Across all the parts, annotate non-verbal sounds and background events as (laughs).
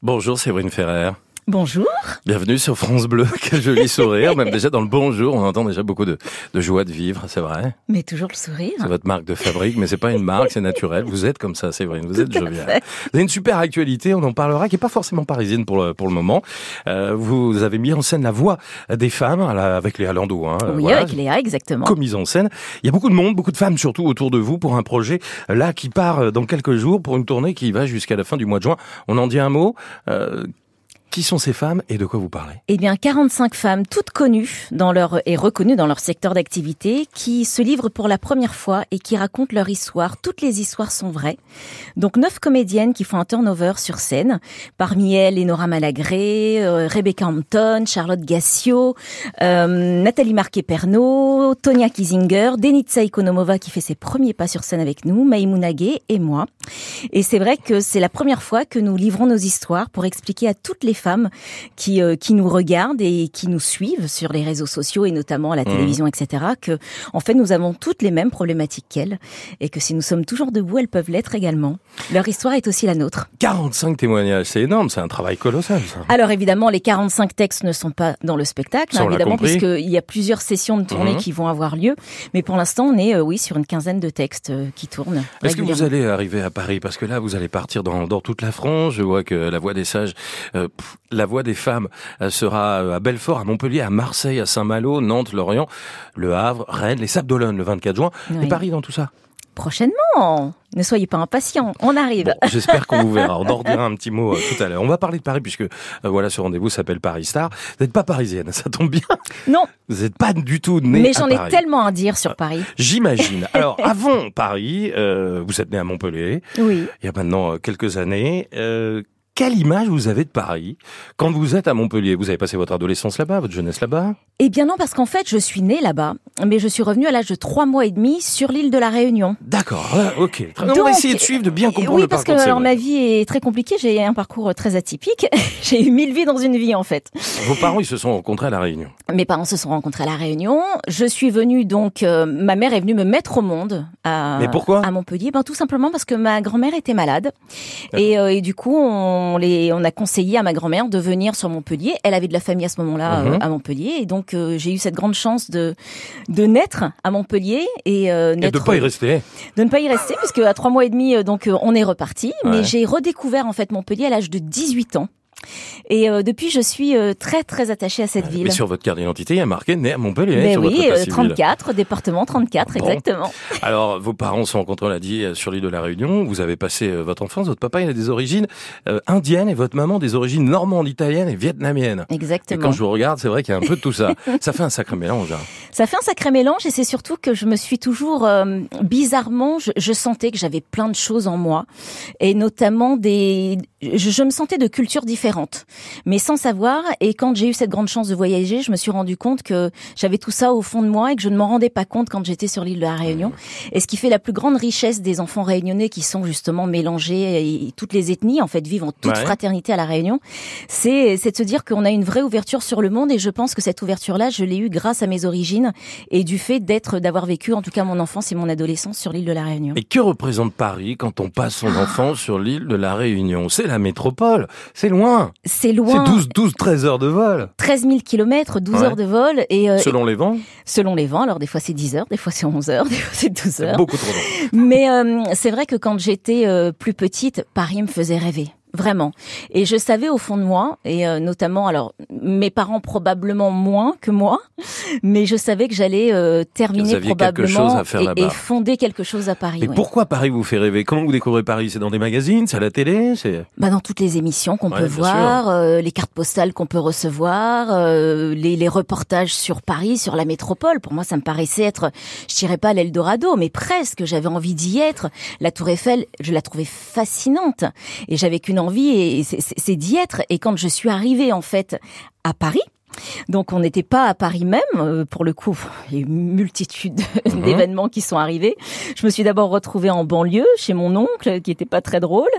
Bonjour Séverine Ferrer. Bonjour. Bienvenue sur France Bleu. (laughs) Quel joli sourire. Même déjà dans le bonjour, on entend déjà beaucoup de, de joie de vivre, c'est vrai. Mais toujours le sourire. C'est votre marque de fabrique, mais c'est pas une marque, c'est naturel. Vous êtes comme ça, Séverine. Vous êtes joviale. Vous avez une super actualité, on en parlera, qui est pas forcément parisienne pour le, pour le moment. Euh, vous avez mis en scène la voix des femmes avec Léa Landau. Hein, oui, voilà, avec Léa, exactement. Commise en scène. Il y a beaucoup de monde, beaucoup de femmes surtout autour de vous pour un projet là qui part dans quelques jours pour une tournée qui va jusqu'à la fin du mois de juin. On en dit un mot. Euh, qui sont ces femmes et de quoi vous parlez? Eh bien, 45 femmes, toutes connues dans leur et reconnues dans leur secteur d'activité, qui se livrent pour la première fois et qui racontent leur histoire. Toutes les histoires sont vraies. Donc, neuf comédiennes qui font un turnover sur scène. Parmi elles, Enora Malagré, euh, Rebecca Hampton, Charlotte Gassio, euh, Nathalie Marquet-Pernot, Tonia Kiesinger, Denitsa Ikonomova qui fait ses premiers pas sur scène avec nous, Maïmouna Gay et moi. Et c'est vrai que c'est la première fois que nous livrons nos histoires pour expliquer à toutes les femmes qui euh, qui nous regardent et qui nous suivent sur les réseaux sociaux et notamment à la mmh. télévision, etc. Que en fait nous avons toutes les mêmes problématiques qu'elles et que si nous sommes toujours debout, elles peuvent l'être également. Leur histoire est aussi la nôtre. 45 témoignages, c'est énorme, c'est un travail colossal. Ça. Alors évidemment, les 45 textes ne sont pas dans le spectacle, hein, évidemment, puisqu'il y a plusieurs sessions de tournée mmh. qui vont avoir lieu. Mais pour l'instant, on est euh, oui sur une quinzaine de textes euh, qui tournent. Est-ce que vous allez arriver à Paris? Parce que là, vous allez partir dans, dans toute la France. Je vois que la Voix des Sages euh, la voix des femmes euh, sera euh, à Belfort, à Montpellier, à Marseille, à Saint-Malo, Nantes, Lorient, Le Havre, Rennes, les Sables d'Olonne le 24 juin. Et Paris dans tout ça prochainement. Ne soyez pas impatients, on arrive. J'espère qu'on vous verra. On en (laughs) redira un petit mot tout à l'heure. On va parler de Paris puisque voilà ce rendez-vous s'appelle Paris Star. Vous n'êtes pas parisienne, ça tombe bien. Non. Vous n'êtes pas du tout née Mais j'en ai tellement à dire sur Paris. J'imagine. (laughs) Alors avant Paris, euh, vous êtes né à Montpellier. Oui. Il y a maintenant quelques années. Quelle image vous avez de Paris quand vous êtes à Montpellier? Vous avez passé votre adolescence là-bas, votre jeunesse là-bas? Eh bien non, parce qu'en fait, je suis née là-bas, mais je suis revenue à l'âge de trois mois et demi sur l'île de la Réunion. D'accord, ok. on va essayer de suivre, de bien comprendre oui, parce que alors, ma vie est très compliquée. J'ai un parcours très atypique. (laughs) J'ai eu mille vies dans une vie, en fait. Vos parents, ils se sont rencontrés à la Réunion Mes parents se sont rencontrés à la Réunion. Je suis venue donc, euh, ma mère est venue me mettre au monde à, mais pourquoi? à Montpellier? Ben tout simplement parce que ma grand-mère était malade et, euh, et, du coup, on les, on a conseillé à ma grand-mère de venir sur Montpellier. Elle avait de la famille à ce moment-là Mhm. euh, à Montpellier et donc euh, j'ai eu cette grande chance de de naître à Montpellier et, euh, Et de naître- pas y rester. de ne pas y rester puisque à trois mois et demi euh, donc on est reparti. Ouais. Mais j'ai redécouvert en fait Montpellier à l'âge de 18 ans. Et euh, depuis, je suis euh, très très attachée à cette ville. Mais sur votre carte d'identité, il y a marqué né à Montpellier. Mais sur oui, votre euh, civil. 34, département 34, Bon. exactement. Alors, vos parents se sont rencontrés, on l'a dit, euh, sur l'île de la Réunion. Vous avez passé euh, votre enfance. Votre papa, il a des origines euh, indiennes et votre maman des origines normandes, italiennes et vietnamiennes. Et Exactement. quand je vous regarde, c'est vrai qu'il y a un peu de tout ça. (laughs) ça fait un sacré mélange. hein. Ça fait un sacré mélange et c'est surtout que je me suis toujours euh, bizarrement, je, je sentais que j'avais plein de choses en moi et notamment des, je, je me sentais de cultures différentes, mais sans savoir. Et quand j'ai eu cette grande chance de voyager, je me suis rendu compte que j'avais tout ça au fond de moi et que je ne m'en rendais pas compte quand j'étais sur l'île de la Réunion. Et ce qui fait la plus grande richesse des enfants réunionnais qui sont justement mélangés et, et toutes les ethnies en fait vivent en toute Ouais. fraternité à la Réunion, c'est c'est de se dire qu'on a une vraie ouverture sur le monde et je pense que cette ouverture-là, je l'ai eue grâce à mes origines et du fait d'être d'avoir vécu en tout cas mon enfance et mon adolescence sur l'île de la Réunion. Et que représente Paris quand on passe son enfance sur l'île de la Réunion? C'est la métropole. C'est loin. C'est C'est loin. 12, 12, 13 heures de vol. 13 000 kilomètres, 12 Ouais. heures de vol et euh, Selon les vents, selon les vents, alors des fois c'est 10 heures, des fois c'est 11 heures, (laughs) des fois c'est 12 c'est heures. beaucoup trop long. Mais euh, c'est vrai que quand j'étais euh, plus petite, Paris me faisait rêver. Vraiment. Et je savais au fond de moi, et euh, notamment, alors mes parents probablement moins que moi, (laughs) mais je savais que j'allais euh, terminer probablement chose à faire et- et, fonder quelque chose à Paris. Mais pourquoi Paris vous fait rêver? Comment vous découvrez Paris? C'est dans des magazines C'est à la télé C'est Bah dans toutes les émissions qu'on Ouais, peut voir, euh, les cartes postales qu'on peut recevoir, euh, les, les reportages sur Paris, sur la métropole. Pour moi, ça me paraissait être, je dirais pas l'Eldorado, mais presque. J'avais envie d'y être. La Tour Eiffel, je la trouvais fascinante, et j'avais qu'une envie, et c'est- d'y être. Et quand je suis arrivée en fait à Paris. Donc on n'était pas à Paris même, euh, pour le coup, il y a eu une multitude (laughs) Mhm. d'événements qui sont arrivés. Je me suis d'abord retrouvée en banlieue chez mon oncle, qui était pas très drôle.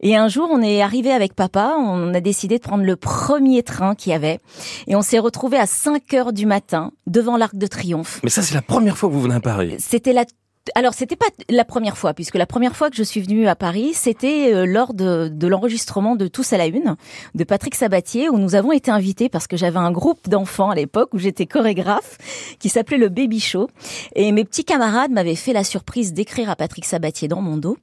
Et un jour, on est arrivé avec papa, on a décidé de prendre le premier train qu'il y avait. Et on s'est retrouvé à 5 heures du matin, devant l'Arc de Triomphe. Mais ça, c'est la première fois que vous venez à Paris. C'était la alors c'était pas la première fois, puisque la première fois que je suis venue à Paris, c'était euh, lors de, de l'enregistrement de Tous à la Une de Patrick Sabatier, où nous avons été invités parce que j'avais un groupe d'enfants à l'époque où j'étais chorégraphe, qui s'appelait le Baby Show, et mes petits camarades m'avaient fait la surprise d'écrire à Patrick Sabatier dans mon dos,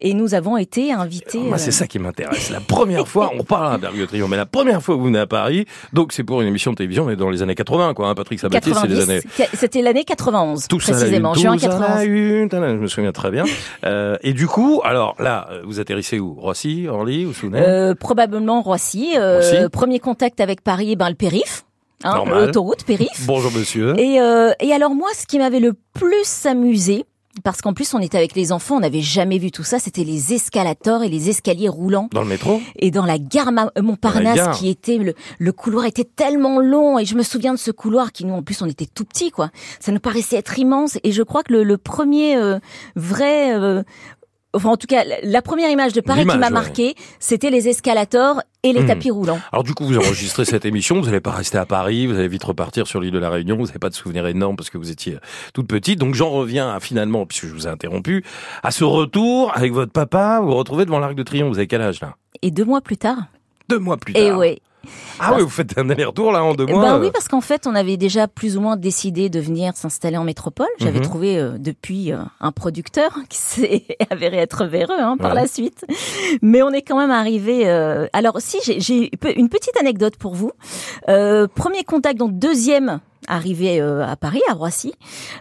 et nous avons été invités. Moi, c'est euh, ça qui m'intéresse. La première fois, on parle d'un Trio, mais la première fois que vous venez à Paris, donc c'est pour une émission de télévision, mais dans les années 80, quoi. Hein, Patrick Sabatier, c'est les années. C'était l'année 91, précisément, juin 91 je me souviens très bien. Euh, et du coup, alors là, vous atterrissez où? Roissy, Orly ou Souvenir euh, Probablement Roissy. Euh, premier contact avec Paris, ben le périph'. Hein, l'autoroute périph. Bonjour monsieur. Et, euh, et alors moi, ce qui m'avait le plus amusé, parce qu'en plus on était avec les enfants, on n'avait jamais vu tout ça. C'était les escalators et les escaliers roulants. Dans le métro Et dans la gare Montparnasse, qui était le, le couloir était tellement long et je me souviens de ce couloir qui nous en plus on était tout petits quoi. Ça nous paraissait être immense et je crois que le, le premier euh, vrai euh, Enfin, en tout cas, la première image de Paris qui m'a marqué, c'était les escalators et les hmm. tapis roulants. Alors du coup, vous enregistrez cette émission, vous n'allez pas rester à Paris, vous allez vite repartir sur l'île de la Réunion, vous n'avez pas de souvenirs énormes parce que vous étiez toute petite. Donc j'en reviens à, finalement, puisque je vous ai interrompu, à ce retour avec votre papa, vous vous retrouvez devant l'Arc de Triomphe. Vous avez quel âge là? Et deux mois plus tard. Deux mois plus eh tard. Et oui. Ah oui, vous faites un aller-retour là en deux mois. Ben oui, parce qu'en fait, on avait déjà plus ou moins décidé de venir s'installer en métropole. J'avais mhm. trouvé euh, depuis euh, un producteur (laughs) qui s'est (laughs) avéré être véreux hein, par la suite. Mais on est quand même arrivé. Euh... Alors si, j'ai une petite anecdote pour vous. Euh, premier contact, donc deuxième arrivé à Paris, à Roissy.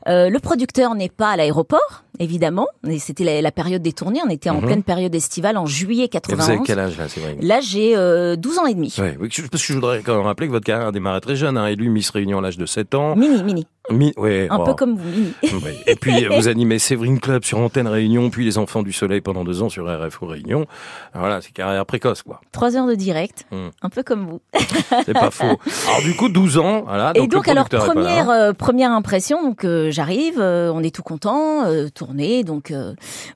le producteur n'est pas à l'aéroport évidemment. C'était la, période des tournées. On était en mhm. pleine période estivale en juillet 91. vous avez quel âge là, c'est vrai Là, j'ai euh, 12 ans et demi. Ouais, parce que je voudrais quand même rappeler que votre carrière a démarré très jeune. Hein, élu Miss Réunion à l'âge de 7 ans. Mini, mini. Mi ouais, un peu comme vous, Mini. (laughs) Et puis vous animez Séverine Club sur Antenne Réunion, puis Les Enfants du Soleil pendant deux ans sur RFO Réunion. Voilà, c'est carrière précoce, quoi. Trois heures de direct, hmm. un peu comme vous. (laughs) c'est pas faux. Alors du coup, 12 ans, voilà. Donc et donc alors première euh, première impression, donc euh, j'arrive, euh, on est tout content, tourné, donc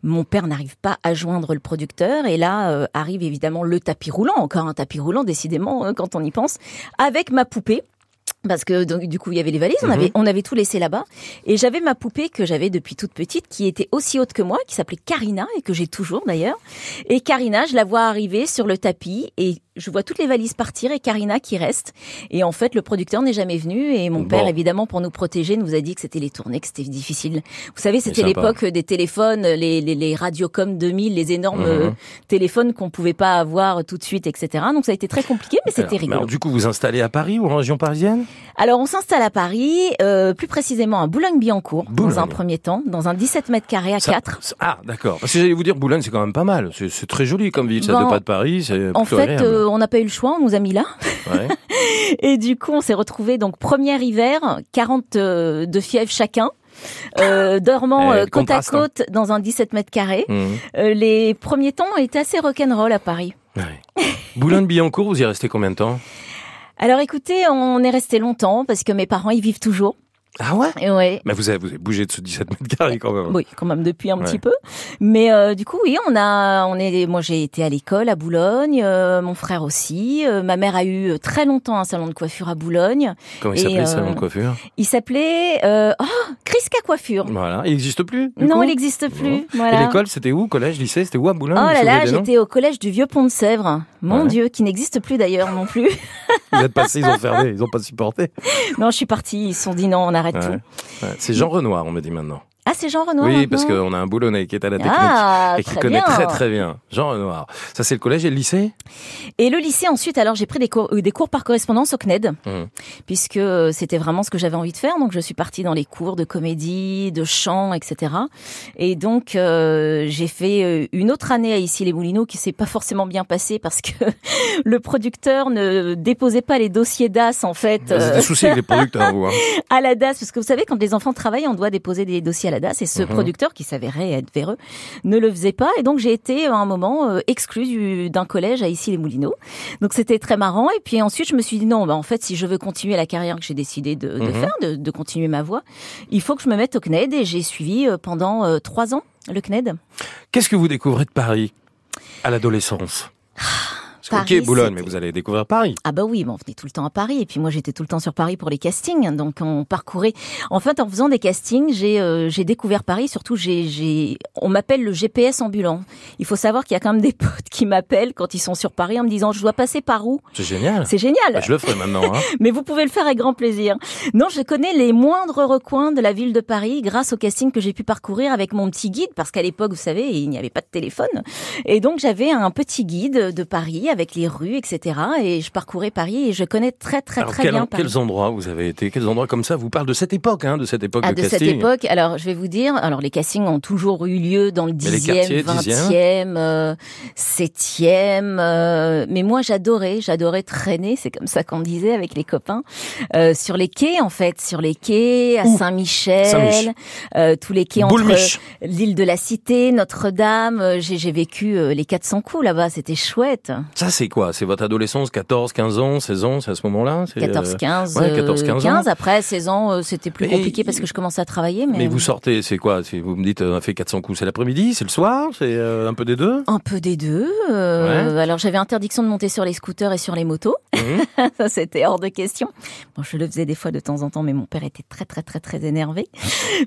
mon père n'arrive pas à joindre le producteur et là euh, arrive évidemment le tapis roulant, encore un tapis roulant décidément hein, quand on y pense, avec ma poupée parce que donc, du coup il y avait les valises, on mhm. avait on avait tout laissé là-bas et j'avais ma poupée que j'avais depuis toute petite qui était aussi haute que moi, qui s'appelait Karina et que j'ai toujours d'ailleurs. Et Karina, je la vois arriver sur le tapis et je vois toutes les valises partir et Karina qui reste. Et en fait, le producteur n'est jamais venu et mon père, évidemment, pour nous protéger, nous a dit que c'était les tournées, que c'était difficile. Vous savez, c'était l'époque des téléphones, les, les, les Radiocom 2000, les énormes mhm. euh, téléphones qu'on pouvait pas avoir tout de suite, etc. Donc ça a été très compliqué, mais c'était rigolo. Alors, du coup, vous installez à Paris ou en région parisienne? Alors, on s'installe à Paris, euh, plus précisément à Boulogne-Billancourt, dans un premier temps, dans un 17 mètres carrés à 4. Ah, d'accord. Parce que j'allais vous dire, Boulogne, c'est quand même pas mal. C'est très joli comme ville, ça de pas de Paris. En fait, on n'a pas eu le choix, on nous a mis là. (laughs) et du coup, on s'est retrouvé donc premier hiver, 40 euh, de fièvre chacun. Euh, (laughs) dormant eh, euh, côte à hein. côte dans un 17 mètres carrés. Mmh. les premiers temps étaient assez rock'n'roll à Paris. Ouais. Boulogne-Billancourt, vous y restez combien de temps? Alors écoutez, on est resté longtemps parce que mes parents y vivent toujours. Ah ouais? Ouais. Mais vous avez, vous avez bougé de ce 17 mètres carrés quand même. Oui, quand même depuis un petit peu. Mais euh, du coup, oui, on a, on est, moi j'ai été à l'école à Boulogne, euh, mon frère aussi. Euh, ma mère a eu très longtemps un salon de coiffure à Boulogne. Comment il s'appelait ce salon de coiffure? Il s'appelait oh, Chrisca Coiffure. Voilà, il n'existe plus Non, il n'existe plus. Voilà. Et l'école, c'était où? Collège, lycée, c'était où à Boulogne? Oh là là, j'étais au collège du Vieux Pont de Sèvres. Mon Dieu, qui n'existe plus d'ailleurs non plus. (laughs) vous êtes passé, ils ont fermé, ils ont pas supporté. Non, je suis partie, ils se sont dit non, on arrête C'est Jean Renoir, on me dit maintenant. Ah, c'est Jean Renoir. Oui, parce qu'on a un boulonnais qui est à la technique ah, et qui connaît très très bien. Jean Renoir. Ça, c'est le collège et le lycée? Et le lycée, ensuite, alors j'ai pris des cours, euh, des cours par correspondance au CNED, mmh. puisque euh, c'était vraiment ce que j'avais envie de faire. Donc, je suis partie dans les cours de comédie, de chant, etc. Et donc, euh, j'ai fait une autre année à Issy-les-Moulineaux qui s'est pas forcément bien passée parce que (laughs) le producteur ne déposait pas les dossiers DAS, en fait. Vous avez des soucis avec les producteurs, vous. Hein. (laughs) à la DAS, parce que vous savez, quand les enfants travaillent, on doit déposer des dossiers et ce mhm. producteur qui s'avérait être véreux ne le faisait pas et donc j'ai été à un moment euh, exclue d'un collège à ici les Moulineaux. Donc c'était très marrant et puis ensuite je me suis dit non bah en fait si je veux continuer la carrière que j'ai décidé de, de mhm. faire, de, de, continuer ma voie, il faut que je me mette au CNED et j'ai suivi euh, pendant euh, trois ans le CNED. Qu'est-ce que vous découvrez de Paris à l'adolescence? Paris, ok, Boulogne, mais vous allez découvrir Paris. Ah bah oui, bon, on venait tout le temps à Paris et puis moi j'étais tout le temps sur Paris pour les castings, donc on parcourait. En fait, en faisant des castings, j'ai euh, j'ai découvert Paris. Surtout, j'ai j'ai on m'appelle le GPS ambulant. Il faut savoir qu'il y a quand même des (laughs) potes qui m'appellent quand ils sont sur Paris en me disant je dois passer par où? C'est génial. C'est génial. Bah, je le ferai maintenant. Hein. (laughs) Mais vous pouvez le faire avec grand plaisir. Non, je connais les moindres recoins de la ville de Paris grâce au casting que j'ai pu parcourir avec mon petit guide, parce qu'à l'époque, vous savez, il n'y avait pas de téléphone. Et donc, j'avais un petit guide de Paris avec les rues, etc. Et je parcourais Paris et je connais très, très, Alors, très quel- bien Paris. quels endroits vous avez été Quels endroits comme ça vous parlent de cette époque, hein, de cette époque Ah, de de cette casting époque, alors je vais vous dire, alors les castings ont toujours eu lieu dans le Mais les 10e, quartiers, 20e, euh, 7e, euh, mais moi j'adorais, j'adorais traîner, c'est comme ça qu'on disait avec les copains, euh, sur les quais en fait, sur les quais à Saint-Michel, Saint-Mich. euh, tous les quais entre Boulmiche. l'île de la Cité, Notre-Dame, j'ai j'ai vécu les 400 coups là-bas, c'était chouette. Ça, c'est quoi? C'est votre adolescence, 14, 15 ans, 16 ans, c'est à ce moment-là? C'est, euh, 14, 15, ouais, 14, 15 ans. après 16 ans, euh, c'était plus Mais- compliqué parce que je commençais à travailler, mais, Mais vous sortez, c'est quoi? Vous me dites, euh, on a fait 400 coups, c'est l'après-midi, c'est le soir, c'est euh, un peu des deux? Un peu des deux. euh, Alors j'avais interdiction de monter sur les scooters et sur les motos. Mhm. (laughs) Ça c'était hors de question. Bon, je le faisais des fois de temps en temps, mais mon père était très très très très énervé.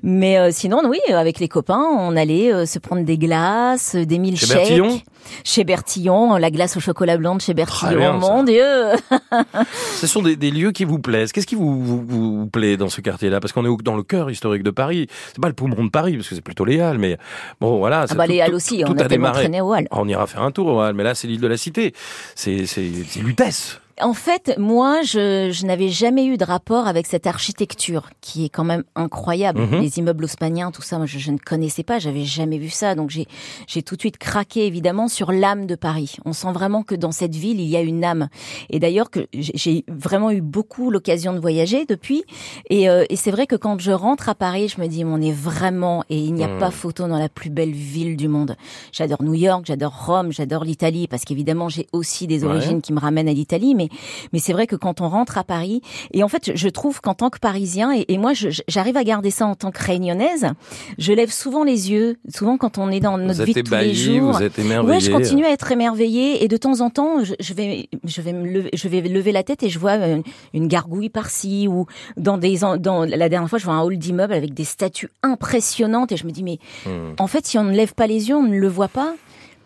Mais euh, sinon, oui, avec les copains, on allait euh, se prendre des glaces, euh, des milkshakes. Bertillon? Chez Bertillon, la glace au chocolat blanc de chez Bertillon. bien, ça. Mon Dieu (laughs) Ce sont des, des lieux qui vous plaisent. Qu'est-ce qui vous, vous, vous plaît dans ce quartier-là? Parce qu'on est dans le cœur historique de Paris. C'est pas le poumon de Paris, parce que c'est plutôt les Halles, mais bon, voilà. Ah bah tout- les Halles tout- aussi, tout on a a démarré. traîné au Halles. On ira faire un tour aux Halles, mais là, c'est l'île de la Cité. C'est, c'est, c'est Lutèce. En fait, moi, je, je n'avais jamais eu de rapport avec cette architecture qui est quand même incroyable. Mhm. Les immeubles haussmanniens, tout ça, moi, je, je ne connaissais pas, j'avais jamais vu ça. Donc, j'ai, j'ai tout de suite craqué, évidemment, sur l'âme de Paris. On sent vraiment que dans cette ville, il y a une âme. Et d'ailleurs, que j'ai- vraiment eu beaucoup l'occasion de voyager depuis. Et, euh, et c'est vrai que quand je rentre à Paris, je me dis, on est vraiment, et il n'y a Mhm. pas photo dans la plus belle ville du monde. J'adore New York, j'adore Rome, j'adore l'Italie, parce qu'évidemment, j'ai aussi des Ouais. origines qui me ramènent à l'Italie, mais mais c'est vrai que quand on rentre à Paris, et en fait, je trouve qu'en tant que Parisien, et, et moi, j'arrive à garder ça en tant que Réunionnaise, je lève souvent les yeux, souvent quand on est dans notre vous vie de tous les jours. vous êtes émerveillé. Ouais, je continue à être émerveillée et de temps en temps, je, je vais, je vais me lever, je vais lever la tête et je vois une, une gargouille par-ci ou dans des, dans la dernière fois, je vois un hall d'immeuble avec des statues impressionnantes et je me dis mais Hmm. en fait, si on ne lève pas les yeux, on ne le voit pas.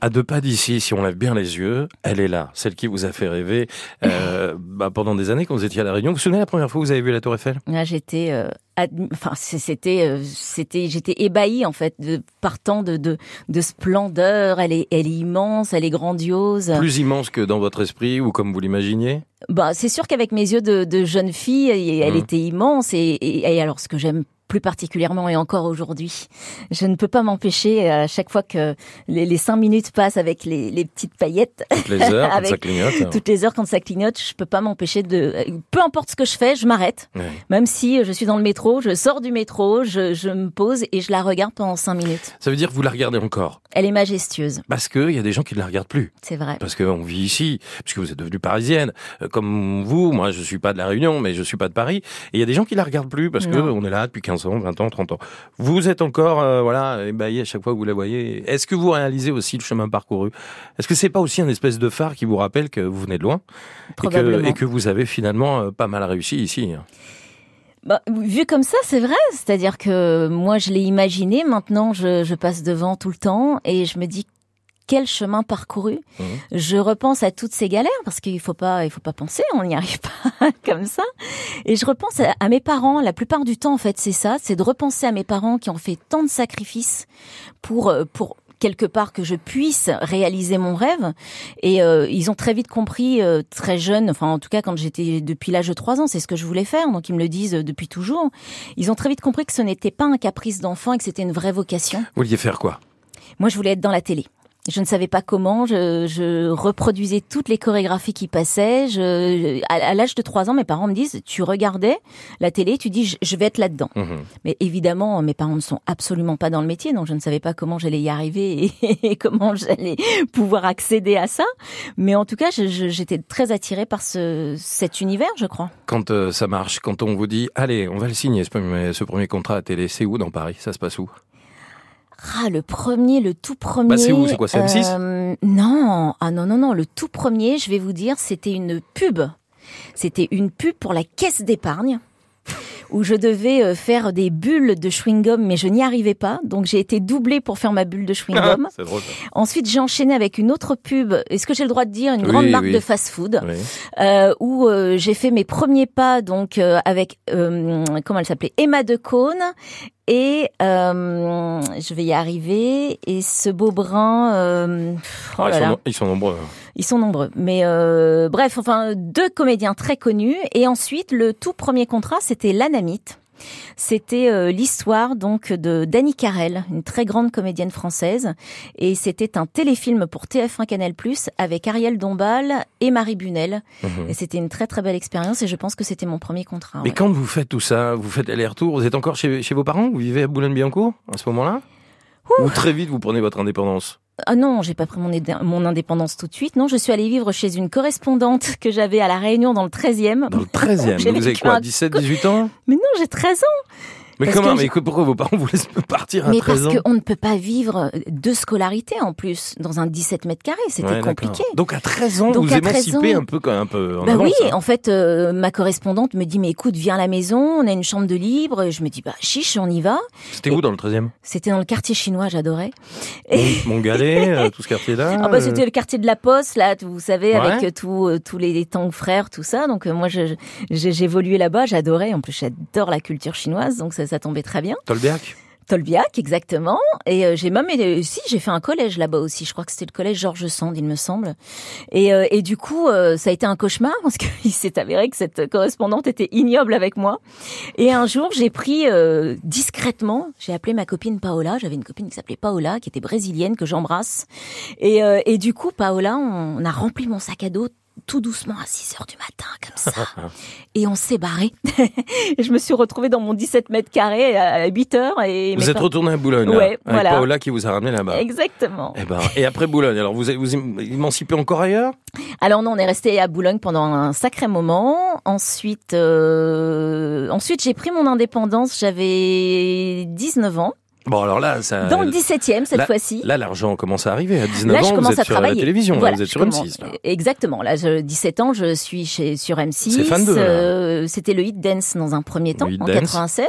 À deux pas d'ici, si on lève bien les yeux, elle est là, celle qui vous a fait rêver euh, (laughs) bah, pendant des années quand vous étiez à la Réunion. Vous vous souvenez la première fois que vous avez vu la Tour Eiffel? Là, j'étais, euh, admi- enfin, c'était, euh, c'était, j'étais ébahie en fait, de, partant de, de, de splendeur. Elle est, elle est immense, elle est grandiose. Plus immense que dans votre esprit ou comme vous l'imaginiez? Bah, c'est sûr qu'avec mes yeux de, de jeune fille, elle Mhm. était immense. Et, et, et alors, ce que j'aime plus particulièrement et encore aujourd'hui, je ne peux pas m'empêcher à chaque fois que les, les cinq minutes passent avec les, les petites paillettes, Toutes les heures, quand (laughs) ça clignote. toutes les heures quand ça clignote, je peux pas m'empêcher de, peu importe ce que je fais, je m'arrête. Même si je suis dans le métro, je sors du métro, je, je me pose et je la regarde pendant cinq minutes. Ça veut dire que vous la regardez encore? Elle est majestueuse, Parce qu'il y a des gens qui ne la regardent plus. c'est vrai. Parce qu'on vit ici, puisque vous êtes devenue parisienne. Euh, Comme vous, moi je suis pas de la Réunion, mais je suis pas de Paris. Et il y a des gens qui la regardent plus parce que Non. on est là depuis 15 ans, 20 ans, 30 ans. Vous êtes encore, euh, voilà, ébahi à chaque fois que vous la voyez. Est-ce que vous réalisez aussi le chemin parcouru? Est-ce que c'est pas aussi un espèce de phare qui vous rappelle que vous venez de loin? Et que, Probablement. et que vous avez finalement euh, pas mal réussi ici? Bah, vu comme ça, c'est vrai. C'est-à-dire que moi, je l'ai imaginé. Maintenant, je, je passe devant tout le temps et je me dis quel chemin parcouru. Mhm. Je repense à toutes ces galères parce qu'il faut pas, il faut pas penser, on n'y arrive (laughs) pas comme ça. Et je repense à, à mes parents. La plupart du temps, en fait, c'est ça, c'est de repenser à mes parents qui ont fait tant de sacrifices pour euh, pour quelque part que je puisse réaliser mon rêve. Et euh, ils ont très vite compris, euh, très jeune, enfin en tout cas quand j'étais depuis l'âge de 3 ans, c'est ce que je voulais faire, donc ils me le disent depuis toujours. Ils ont très vite compris que ce n'était pas un caprice d'enfant et que c'était une vraie vocation. Vous vouliez faire quoi? Moi, je voulais être dans la télé. Je ne savais pas comment. Je, je reproduisais toutes les chorégraphies qui passaient. Je, à, à l'âge de 3 ans, mes parents me disent tu regardais la télé, tu dis je, je vais être là-dedans. Mhm. Mais évidemment, mes parents ne sont absolument pas dans le métier, donc je ne savais pas comment j'allais y arriver et, (laughs) et comment j'allais pouvoir accéder à ça. Mais en tout cas, j'étais très attirée par ce, cet univers, je crois. Quand euh, ça marche, quand on vous dit allez, on va le signer ce premier, ce premier contrat à télé, c'est où dans Paris? Ça se passe où? Ah, le premier, le tout premier. Bah, c'est où? C'est quoi, c'est M6 euh, Non, ah non, non, non, le tout premier, je vais vous dire, c'était une pub. C'était une pub pour la caisse d'épargne où je devais euh, faire des bulles de chewing-gum, mais je n'y arrivais pas. Donc j'ai été doublée pour faire ma bulle de (laughs) chewing-gum. C'est drôle. ça. Ensuite, j'ai enchaîné avec une autre pub. Est-ce que j'ai le droit de dire une Oui, grande marque oui. de fast-food? Oui. euh, où euh, j'ai fait mes premiers pas donc euh, avec euh, comment elle s'appelait? Emma de Cône et euh, je vais y arriver et ce beau brun. euh, oh Ah, là ils, sont, là. no- ils sont nombreux. Ils sont nombreux. Mais euh, bref, enfin, deux comédiens très connus. Et ensuite, le tout premier contrat, c'était L'Anamite. C'était euh, l'histoire donc de Dani Carrel, une très grande comédienne française, et c'était un téléfilm pour TF1 Canal+ avec Ariel Dombal et Marie Bunel. Mhm. Et c'était une très très belle expérience, et je pense que c'était mon premier contrat. Mais ouais. quand vous faites tout ça, vous faites aller-retour, vous êtes encore chez, chez vos parents? Vous vivez à Boulogne-Billancourt à ce moment-là? Ou très vite vous prenez votre indépendance? Ah non, j'ai pas pris mon, indépendance tout de suite. Non, je suis allée vivre chez une correspondante (laughs) que j'avais à la Réunion dans le 13e. Dans le 13e (laughs) J'ai Vous avez quoi un 17, 18 ans? Mais non, j'ai 13 ans. Mais Parce comment que Mais pourquoi vos parents (laughs) vous laissent partir à Mais 13 parce qu'on ne peut pas vivre deux scolarités en plus dans un 17 mètres carrés, c'était Ouais, compliqué. Donc à 13 ans, Donc vous à 13 émancipez ans- un peu, quand même, un peu en Bah oui, hein. en fait, euh, ma correspondante me dit mais écoute, viens à la maison, on a une chambre de libre. Et je me dis bah chiche, on y va. C'était où dans le 13e C'était dans le quartier chinois, j'adorais. Et- Mon, Montgalet, (laughs) euh, tout ce quartier-là Ah bah, euh, c'était le quartier de la Poste là, vous savez, Ouais. avec euh, tout, euh, tous les, tangs frères, tout ça. Donc euh, moi, j'ai évolué là-bas, j'adorais. En plus, j'adore la culture chinoise, donc ça, ça tombait très bien. Tolbiac Tolbiac, exactement. Et euh, j'ai même, euh, si, j'ai fait un collège là-bas aussi. Je crois que c'était le collège Georges Sand, il me semble. Et, euh, et du coup, euh, ça a été un cauchemar (laughs) parce qu'il s'est avéré que cette correspondante était ignoble avec moi. Et un jour, j'ai pris discrètement, j'ai appelé ma copine Paola. J'avais une copine qui s'appelait Paola, qui était brésilienne, que j'embrasse. Et, et du coup, Paola, on, on a rempli mon sac à dos tout doucement à 6 heures du matin, comme ça. (laughs) Et on s'est barré. Et (laughs) je me suis retrouvée dans mon 17 mètres carrés à 8 heures. Et Vous êtes parents- retourné à Boulogne, Ouais, avec voilà. Paola qui vous a ramené là-bas. Exactement. Eh ben, et après Boulogne, alors vous vous éma- émancipez encore ailleurs? Alors non, on est resté à Boulogne pendant un sacré moment. Ensuite, euh, ensuite j'ai pris mon indépendance. J'avais 19 ans, Bon, alors là, ça, dans le 17e cette là- fois-ci. là, l'argent commence à arriver. À 19 Là, je ans, vous commence êtes à sur travailler. la télévision, là, Voilà, vous êtes je sur commence- M6. Là. Exactement. Là, je, 17 ans, je suis chez, sur M6. C'est fan de, là. Euh, C'était le Hit Dance dans un premier temps, en Dance. 96.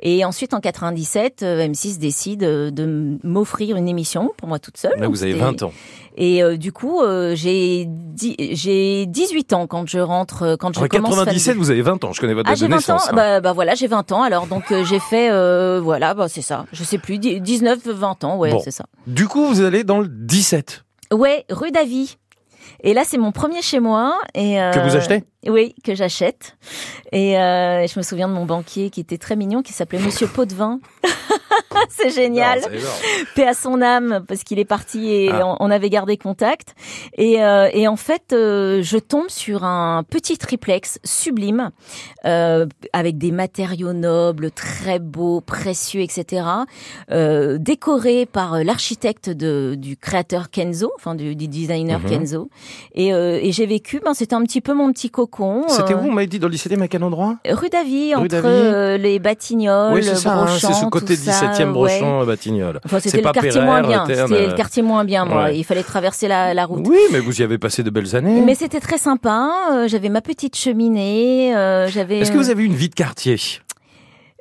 Et ensuite, en 97, euh, M6 décide euh, de m'offrir une émission pour moi toute seule. Là, vous avez c'était- 20 ans. Et euh, du coup, euh, j'ai dix- j'ai 18 ans quand je rentre, euh, quand je En commence. de- 97, vous avez 20 ans. Je connais votre Ah, date j'ai de 20 ans. naissance. hein. Bah, bah voilà, j'ai 20 ans. Alors donc euh, j'ai fait euh, voilà, bah c'est ça. Je sais plus, dix- 19, 20 ans, ouais, Bon. c'est ça. Du coup, vous allez dans le 17. Ouais, rue Davy. Et là, c'est mon premier chez moi. Et euh, Que vous achetez? Oui, que j'achète. Et euh, je me souviens de mon banquier qui était très mignon, qui s'appelait Monsieur Potvin. (laughs) c'est génial. Non, paix à son âme parce qu'il est parti et Ah. on, avait gardé contact et, euh, et en fait euh, je tombe sur un petit triplex sublime euh, avec des matériaux nobles très beaux précieux etc euh, décoré par l'architecte de, du créateur Kenzo enfin du, du designer Mhm. Kenzo et, euh, et j'ai vécu ben c'était un petit peu mon petit C'était euh, où, on m'avait dit, dans le 17e, à quel endroit Rue Davy, entre euh, les Batignolles, Oui, c'est ça, hein, c'est ce côté tout ça, 17e ouais. Brochant, euh, Batignolles. Enfin, c'était pas le quartier moins bien. C'était le quartier moins bien, moi. ouais. Il fallait traverser la, la route. Oui, mais vous y avez passé de belles années. Mais c'était très sympa. j'avais ma petite cheminée. j'avais. Est-ce que vous avez eu une vie de quartier?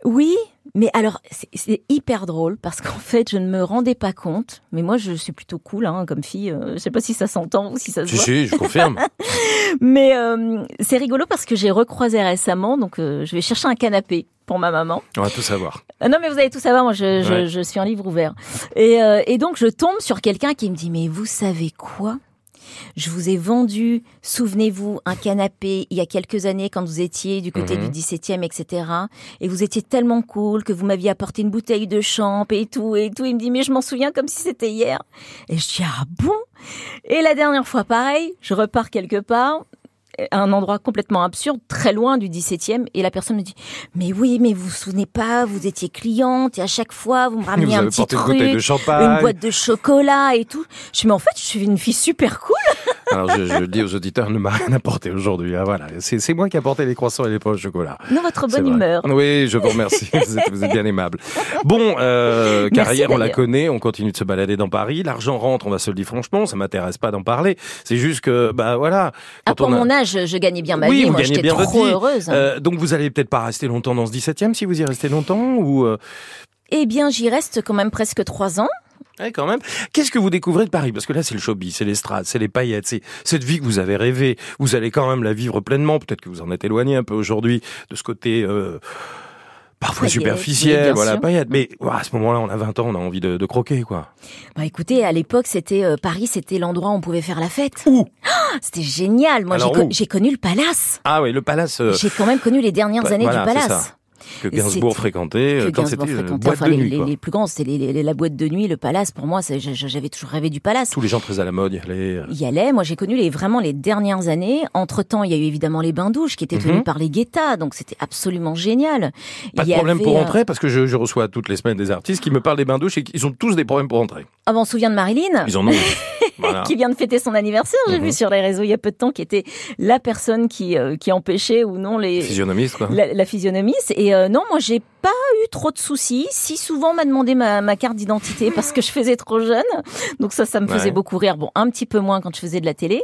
Oui, mais alors c'est- hyper drôle parce qu'en (laughs) fait je ne me rendais pas compte. Mais moi je suis plutôt cool hein, comme fille. euh, je sais pas si ça s'entend ou si ça se Si, voit. si, je confirme. (laughs) Mais euh, c'est rigolo parce que j'ai recroisé récemment. Donc euh, je vais chercher un canapé pour ma maman. On va tout savoir. Ah non, mais vous allez tout savoir, moi je, je, Ouais. je suis un livre ouvert. Et, euh, et donc je tombe sur quelqu'un qui me dit, mais vous savez quoi? Je vous ai vendu, souvenez-vous, un canapé il y a quelques années quand vous étiez du côté Mhm. du 17e, etc. Et vous étiez tellement cool que vous m'aviez apporté une bouteille de champ et tout et tout. Il me dit, mais je m'en souviens comme si c'était hier. Et je dis, ah bon? Et la dernière fois, pareil, je repars quelque part. Un endroit complètement absurde, très loin du 17e, et la personne me dit mais oui, mais vous vous souvenez pas, vous étiez cliente et à chaque fois vous me (laughs) ramenez un petit truc, de une boîte de chocolat et tout. Je dis mais en fait, je suis une fille super cool. Alors je, je dis aux auditeurs, ne m'a rien apporté aujourd'hui. Hein, voilà, c'est moi qui ai apporté les croissants et les poches de chocolat. Non, votre bonne humeur. Oui, je vous remercie. vous, êtes, vous, êtes, bien aimable. Bon, euh, carrière, on la connaît, on continue de se balader dans Paris. L'argent rentre, on va se le dire franchement, ça m'intéresse pas d'en parler. C'est juste que, bah voilà. Quand ah, pour mon âge, je gagnais bien ma oui, vie. Moi, j'étais trop heureuse. Euh, donc vous allez peut-être pas rester longtemps dans ce 17e si vous y restez longtemps ou. Euh... Eh bien, j'y reste quand même presque trois ans. Ouais, quand même. Qu'est-ce que vous découvrez de Paris? Parce que là, c'est le showbiz, c'est l'estrade, c'est les paillettes, c'est cette vie que vous avez rêvée. Vous allez quand même la vivre pleinement. Peut-être que vous en êtes éloigné un peu aujourd'hui de ce côté euh, parfois superficiel, voilà, paillettes. Mais à ce moment-là, on a 20 ans, on a envie de, de croquer, quoi. Bah écoutez, à l'époque, c'était euh, Paris, c'était l'endroit où on pouvait faire la fête. Où? C'était génial. Moi, j'ai connu le Palace. Ah oui, le Palace. Euh, j'ai quand même connu les dernières années du Palace que Gainsbourg fréquentait que quand c'était boîte de nuit. Les, plus grands, c'était la boîte de nuit, le palace. Pour moi, j'avais toujours rêvé du palace. Tous les gens très à la mode y allaient. Euh. Y allaient. Moi, j'ai connu les, vraiment les dernières années. Entre temps, il y a eu évidemment les bains douches qui étaient tenus mhm. par les Guetta, donc c'était absolument génial. Pas de problème pour entrer parce que je, je, reçois toutes les semaines des artistes qui me parlent des bains douches et ils ont tous des problèmes pour entrer. Ah on se souvient de Marilyn. Ils en ont. (laughs) (laughs) qui vient de fêter son anniversaire, j'ai vu mhm. sur les réseaux il y a peu de temps, qui était la personne qui, euh, qui empêchait ou non les... Physionomiste, quoi. La, la physionomiste. Et euh, non, moi, j'ai pas eu trop de soucis. Si souvent m'a demandé ma, ma carte d'identité parce que je faisais trop jeune. Donc ça, ça me faisait beaucoup rire. Bon, un petit peu moins quand je faisais de la télé.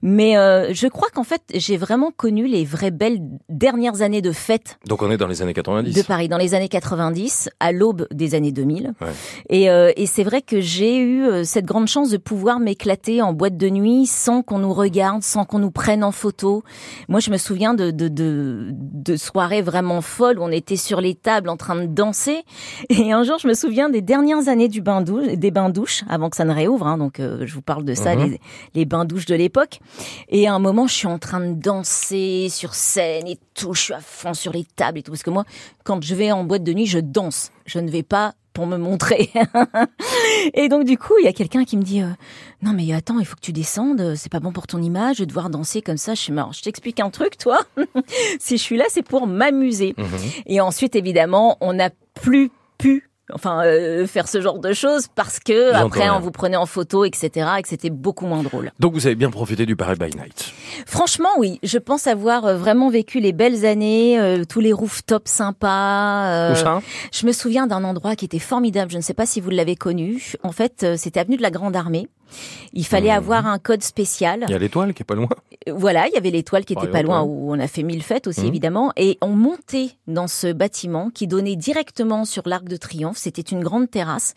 Mais euh, je crois qu'en fait, j'ai vraiment connu les vraies belles dernières années de fête. Donc on est dans les années 90. De Paris, dans les années 90, à l'aube des années 2000. Ouais. Et, et c'est vrai que j'ai eu cette grande chance de pouvoir m'éclater en boîte de nuit sans qu'on nous regarde, sans qu'on nous prenne en photo. Moi, je me souviens de, de, de, de soirées vraiment folles où on était sur les tables en train de danser. Et un jour, je me souviens des dernières années du bain douche, des bains douches, avant que ça ne réouvre. Hein, donc, euh, je vous parle de ça, mhm. les, les bains douches de l'époque. Et à un moment, je suis en train de danser sur scène et tout. Je suis à fond sur les tables et tout. Parce que moi, quand je vais en boîte de nuit, je danse. Je ne vais pas pour me montrer. (laughs) et donc du coup, il y a quelqu'un qui me dit euh, non mais attends, il faut que tu descendes, c'est pas bon pour ton image de devoir danser comme ça. Je suis je t'explique un truc, toi. (laughs) si je suis là, c'est pour m'amuser. Mhm. Et ensuite, évidemment, on n'a plus pu enfin euh, faire ce genre de choses parce que après on vous prenait en photo etc et que c'était beaucoup moins drôle. Donc vous avez bien profité du Paris by Night. Franchement oui, je pense avoir euh, vraiment vécu les belles années, euh, tous les rooftops sympas. ça je me souviens d'un endroit qui était formidable, je ne sais pas si vous l'avez connu. En fait, c'était avenue de la Grande Armée. Il fallait mmh. avoir un code spécial. Il y a l'étoile qui est pas loin. Voilà, il y avait l'étoile qui était pas loin où on a fait mille fêtes aussi mmh. évidemment et on montait dans ce bâtiment qui donnait directement sur l'Arc de Triomphe. C'était une grande terrasse,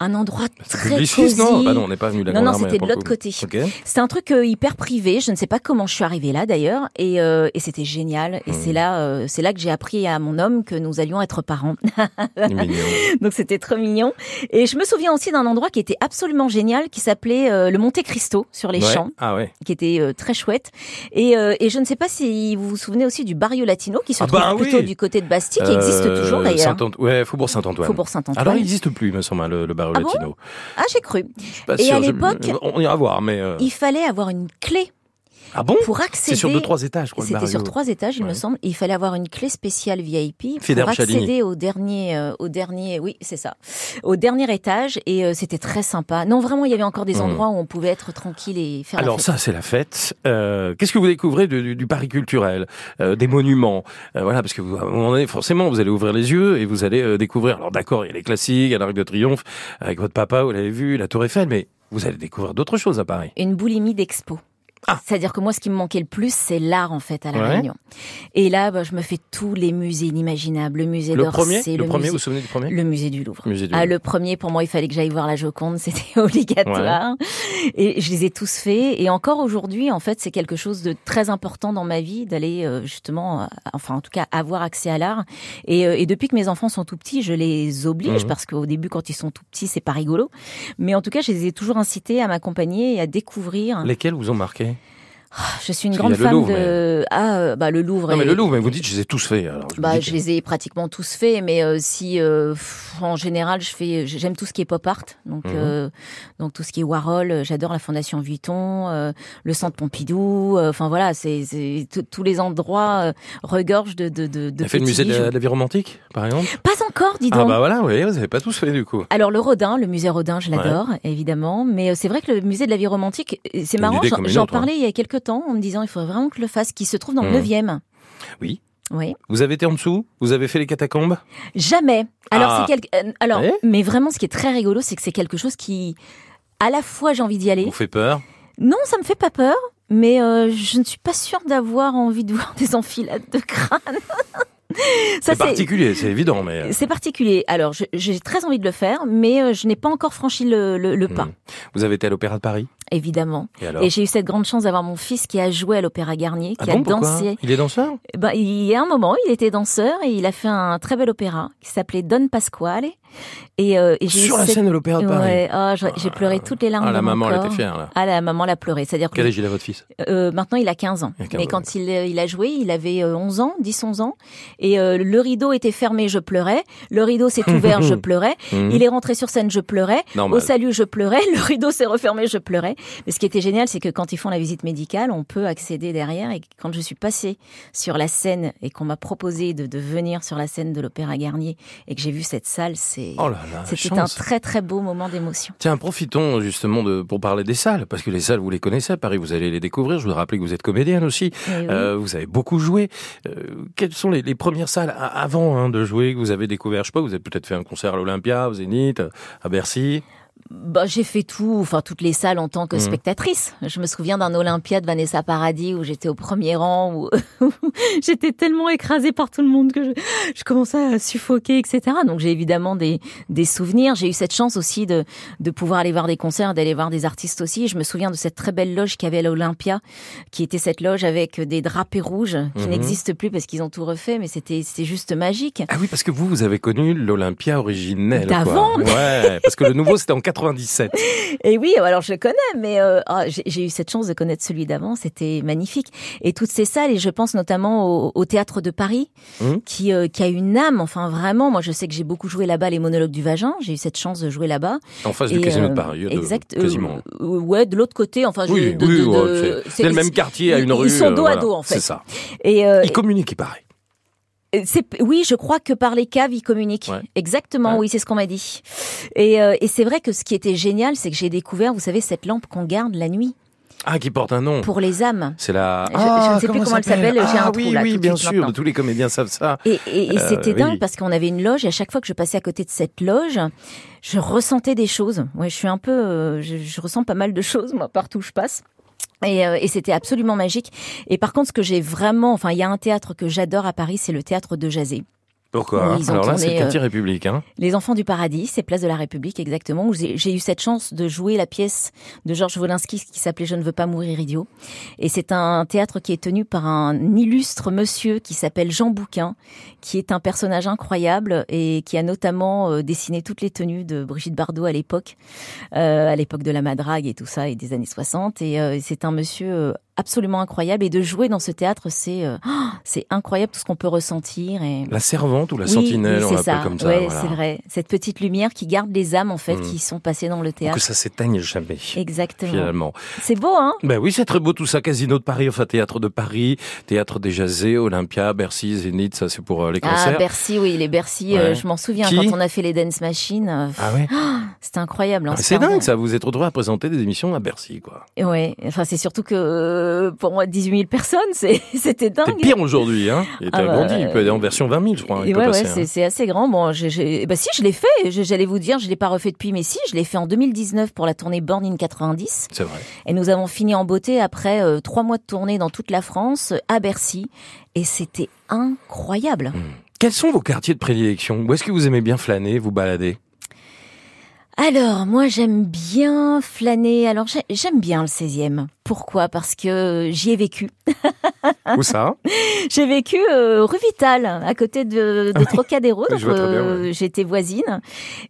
un endroit très cosy. Non, bah non, on n'est pas venu là. Non, non, c'était de l'autre côté. C'était un truc euh, hyper privé. Je ne sais pas comment je suis arrivée là d'ailleurs et, euh, et c'était génial. Et mmh. c'est là, euh, c'est là que j'ai appris à mon homme que nous allions être parents. (laughs) Donc c'était trop mignon. Et je me souviens aussi d'un endroit qui était absolument génial qui s'appelait le Monte Cristo sur les champs, ah qui était euh, très chouette. Et, euh, et, je ne sais pas si vous vous souvenez aussi du Barrio Latino, qui se ah trouve bah plutôt du côté de Bastille, qui existe euh, toujours d'ailleurs. Ouais, Faubourg Saint-Antoine. Faubourg Saint-Antoine. Alors il n'existe plus, me semble, le, le Barrio ah Latino. ah j'ai cru. Et à l'époque, on ira voir, mais il fallait avoir une clé ah bon? Pour accéder. C'est sur deux trois étages, quoi. C'était sur trois étages, il me semble. il fallait avoir une clé spéciale VIP pour accéder au dernier, euh, au dernier, oui, c'est ça, au dernier étage. Et euh, c'était très sympa. Non, vraiment, il y avait encore des hmm. endroits où on pouvait être tranquille et faire. Alors la fête. ça, c'est la fête. Euh, Qu'est-ce que vous découvrez du, du Paris culturel, des monuments, voilà, parce que vous, à un moment donné, forcément, vous allez ouvrir les yeux et vous allez découvrir. Alors d'accord, il y a les classiques, il y a l'Arc de Triomphe avec votre papa, vous l'avez vu, la Tour Eiffel, mais vous allez découvrir d'autres choses à Paris. Une boulimie d'expo. Ah. C'est-à-dire que moi, ce qui me manquait le plus, c'est l'art en fait à la Réunion. Et là, bah, je me fais tous les musées inimaginables. Le musée d'Orsay, le, le, premier, musée, vous vous souvenez du premier Le musée du Louvre. ah, le premier, pour moi, il fallait que j'aille voir la Joconde, (laughs) c'était obligatoire. Et je les ai tous faits. Et encore aujourd'hui, en fait, c'est quelque chose de très important dans ma vie d'aller euh, justement, euh, enfin en tout cas, avoir accès à l'art. Et, euh, et, depuis que mes enfants sont tout petits, je les oblige mhm. parce qu'au début, quand ils sont tout petits, c'est pas rigolo. Mais en tout cas, je les ai toujours incités à m'accompagner et à découvrir. Lesquels vous ont marqué? Je suis une grande fan Louvre, de ah euh, bah le Louvre. Non mais le Louvre, mais vous dites, je les ai tous faits. Alors, je Bah, je que- les ai pratiquement tous faits, mais euh, si euh, en général, je fais, j'aime tout ce qui est pop art, donc Mhm. euh, donc tout ce qui est Warhol. euh, J'adore la Fondation Vuitton, euh, le Centre Pompidou. euh, Enfin voilà, c'est tous les endroits regorgent de de de. de fait le musée de la, bijoux. de la vie romantique, par exemple? Pas encore, dis Ah donc. bah voilà, oui, vous avez pas tous fait du coup. Alors le Rodin, le musée Rodin, je l'adore évidemment, mais c'est vrai que le musée de la vie romantique, c'est marrant. J'en hein. parlais il y a quelques temps en me disant il faudrait vraiment que je le fasse, qui se trouve dans le Mhm. 9e. Oui. Oui. Vous avez été en dessous? Vous avez fait les catacombes? Jamais. Alors Ah. c'est quelque... euh, alors mais vraiment ce qui est très rigolo c'est que c'est quelque chose qui à la fois j'ai envie d'y aller. Vous fait peur? Non, ça me fait pas peur, mais euh, je ne suis pas sûre d'avoir envie de (laughs) voir des enfilades de crâne. (laughs) C'est particulier, c'est évident, mais... euh, c'est particulier. Alors j'ai très envie de le faire, mais je n'ai pas encore franchi le, le, le pas. Vous avez été à l'Opéra de Paris? Évidemment. Et j'ai eu cette grande chance d'avoir mon fils qui a joué à l'Opéra Garnier, Ah qui bon, a dansé. Il est danseur? Ben, il y a un moment, il était danseur et il a fait un très bel opéra qui s'appelait Don Pasquale. Et, euh, et j'ai eu Sur la cette- scène de l'Opéra de Paris Ouais, ah, j'ai pleuré toutes les larmes Ah, de la mon maman, elle était fière, là. Ah, la maman l'a pleuré. C'est-à-dire que Quel âge il a votre fils? Euh, maintenant il a 15 ans. Il a 15 Mais ans, quand il, il a joué, il avait euh, 11 ans, 10, 11 ans. Et euh, le rideau était fermé, je pleurais. Le rideau s'est (laughs) ouvert, je pleurais. Mhm. Il est rentré sur scène, je pleurais. Normal. Au salut, je pleurais. (laughs) Le rideau s'est refermé, je pleurais. Mais ce qui était génial, c'est que quand ils font la visite médicale, on peut accéder derrière. Et quand je suis passée sur la scène et qu'on m'a proposé de, de venir sur la scène de l'Opéra Garnier et que j'ai vu cette salle, c'est Oh là là, c'était un très très beau moment d'émotion. Tiens, profitons justement de, pour parler des salles, parce que les salles, vous les connaissez à Paris, vous allez les découvrir. Je vous rappelle que vous êtes comédienne aussi. Oui. Euh, vous avez beaucoup joué. Euh, quelles sont les, les premières salles avant hein, de jouer que vous avez découvert? Je sais pas, vous avez peut-être fait un concert à l'Olympia, au Zénith, à Bercy. Bah, j'ai fait tout, enfin toutes les salles en tant que Mhm. spectatrice. Je me souviens d'un Olympia de Vanessa Paradis où j'étais au premier rang, où (laughs) j'étais tellement écrasée par tout le monde que je, je commençais à suffoquer, etc. Donc j'ai évidemment des, des souvenirs. J'ai eu cette chance aussi de, de pouvoir aller voir des concerts, d'aller voir des artistes aussi. Je me souviens de cette très belle loge qu'il y avait à l'Olympia, qui était cette loge avec des drapés rouges qui Mhm. n'existent plus parce qu'ils ont tout refait, mais c'était c'était juste magique. Ah oui, parce que vous, vous avez connu l'Olympia originel. quoi. D'avant. Ouais, parce que le nouveau, c'était en (laughs) 97. Et oui, alors je le connais, mais euh, ah, j'ai eu cette chance de connaître celui d'avant, c'était magnifique. Et toutes ces salles, et je pense notamment au, au théâtre de Paris, qui, euh, qui a une âme. Enfin, vraiment, moi, je sais que j'ai beaucoup joué là-bas les monologues du vagin. J'ai eu cette chance de jouer là-bas. En face du casino euh, de Paris. de- exact. euh, Quasiment. euh, ouais, de l'autre côté. Enfin, oui, oui, de- c'est- le même quartier à une ils rue. sont euh, dos à dos, en fait. C'est ça. Et, euh, Ils communiquent, il paraît. C'est oui, je crois que par les caves, ils communiquent. Ouais. Exactement, Ouais. oui, c'est ce qu'on m'a dit. Et, euh, et c'est vrai que ce qui était génial, c'est que j'ai découvert, vous savez, cette lampe qu'on garde la nuit Ah, qui porte un nom. pour les âmes. C'est la. Je- je ne sais plus comment elle s'appelle, j'ai Ah un trou, oui, là, oui, tout bien sûr. maintenant. Tous les comédiens savent ça. Et, et, et Euh, c'était oui. dingue parce qu'on avait une loge et à chaque fois que je passais à côté de cette loge, je ressentais des choses. Ouais, je suis un peu, euh, je, je ressens pas mal de choses moi partout où je passe. Et, euh, et c'était absolument magique. Et par contre, ce que j'ai vraiment, enfin, il y a un théâtre que j'adore à Paris, c'est le théâtre de Jazé. Pourquoi Oui, ils ont Alors là, c'est le tourné, quartier République. Hein. Les Enfants du Paradis, c'est Place de la République exactement, où j'ai eu cette chance de jouer la pièce de Georges Wolinski qui s'appelait Je ne veux pas mourir idiot. Et c'est un théâtre qui est tenu par un illustre monsieur qui s'appelle Jean Bouquin, qui est un personnage incroyable et qui a notamment euh, dessiné toutes les tenues de Brigitte Bardot à l'époque, euh, à l'époque de la madrague et tout ça, et des années 60. Et euh, c'est un monsieur euh, absolument incroyable. Et de jouer dans ce théâtre, c'est euh, oh, c'est incroyable tout ce qu'on peut ressentir. Et... La servante ou la Oui, sentinelle, oui, on l'appelle comme ça. Ouais, voilà. c'est vrai. Cette petite lumière qui garde les âmes en fait Mm. qui sont passées dans le Pour théâtre. que ça s'éteigne jamais. Exactement. Finalement. C'est beau, hein? Ben oui, c'est très beau tout ça. Casino de Paris, enfin théâtre de Paris, théâtre des Jazés, Olympia, Bercy, Zénith, ça c'est pour euh, les Ah, concerts. Bercy, oui, les Bercy, euh, je m'en souviens Qui? quand on a fait les Dance Machines. ah ouais. C'était incroyable. hein, Ah, c'est dingue ça. Vous êtes retrouvé à présenter des émissions à Bercy, quoi. Ouais, enfin c'est surtout que euh, pour moi 18 000 personnes, c'est (laughs) c'était C'est dingue. pire aujourd'hui, hein. Il Ah bah, agrandi. Il peut aller en version 20 000, je crois. Et ouais, ouais, hein. c'est c'est assez grand. Bon, j'ai- bah si, je l'ai fait. J'allais vous dire, je l'ai pas refait depuis, mais si, je l'ai fait en 2019 pour la tournée Born in 90. C'est vrai. Et nous avons fini en beauté après euh, trois mois de tournée dans toute la France, à Bercy. Et c'était incroyable. Quels sont vos quartiers de prédilection? Où est-ce que vous aimez bien flâner, vous balader? Alors, moi, j'aime bien flâner. Alors, j'ai- j'aime bien le 16e. Pourquoi? Parce que j'y ai vécu. Où ça? (laughs) J'ai vécu euh, rue Vital, à côté de, de Trocadéro. Oui, donc euh, ouais. j'étais voisine.